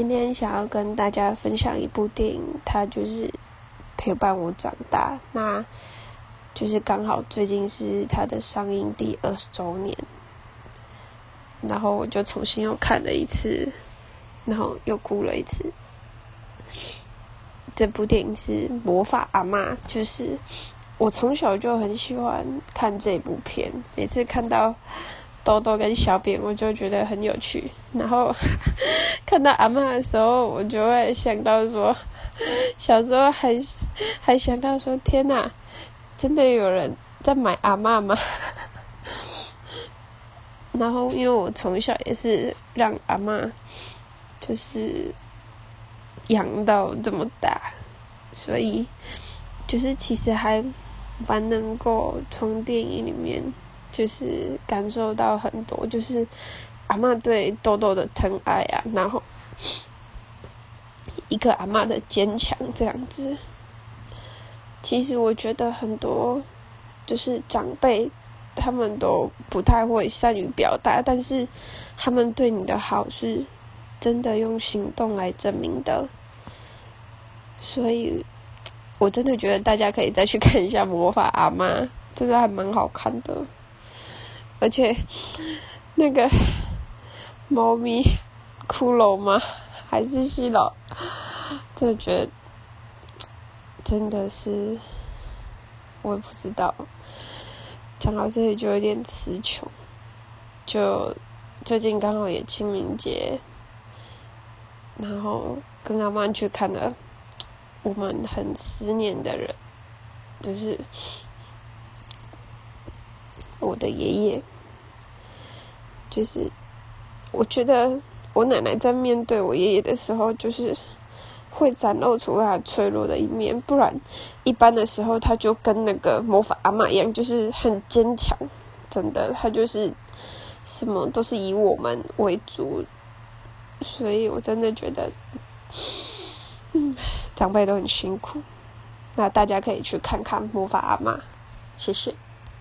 今天想要跟大家分享一部电影，它就是陪伴我长大。那就是刚好最近是它的上映第二十周年，然后我就重新又看了一次，然后又哭了一次。这部电影是《魔法阿妈》，就是我从小就很喜欢看这部片，每次看到。豆豆跟小扁，我就觉得很有趣。然后 看到阿妈的时候，我就会想到说，小时候还还想到说，天哪，真的有人在买阿妈吗？然后因为我从小也是让阿妈就是养到这么大，所以就是其实还蛮能够从电影里面。就是感受到很多，就是阿妈对豆豆的疼爱啊，然后一个阿妈的坚强这样子。其实我觉得很多就是长辈，他们都不太会善于表达，但是他们对你的好是真的用行动来证明的。所以，我真的觉得大家可以再去看一下《魔法阿妈》，真的还蛮好看的。而且，那个猫咪骷髅吗？还是西老？真的觉得真的是，我也不知道。讲到这里就有点词穷。就最近刚好也清明节，然后跟阿妈去看了我们很思念的人，就是。我的爷爷，就是我觉得我奶奶在面对我爷爷的时候，就是会展露出她脆弱的一面。不然，一般的时候，他就跟那个魔法阿妈一样，就是很坚强。真的，他就是什么都是以我们为主。所以我真的觉得，嗯，长辈都很辛苦。那大家可以去看看魔法阿妈，谢谢。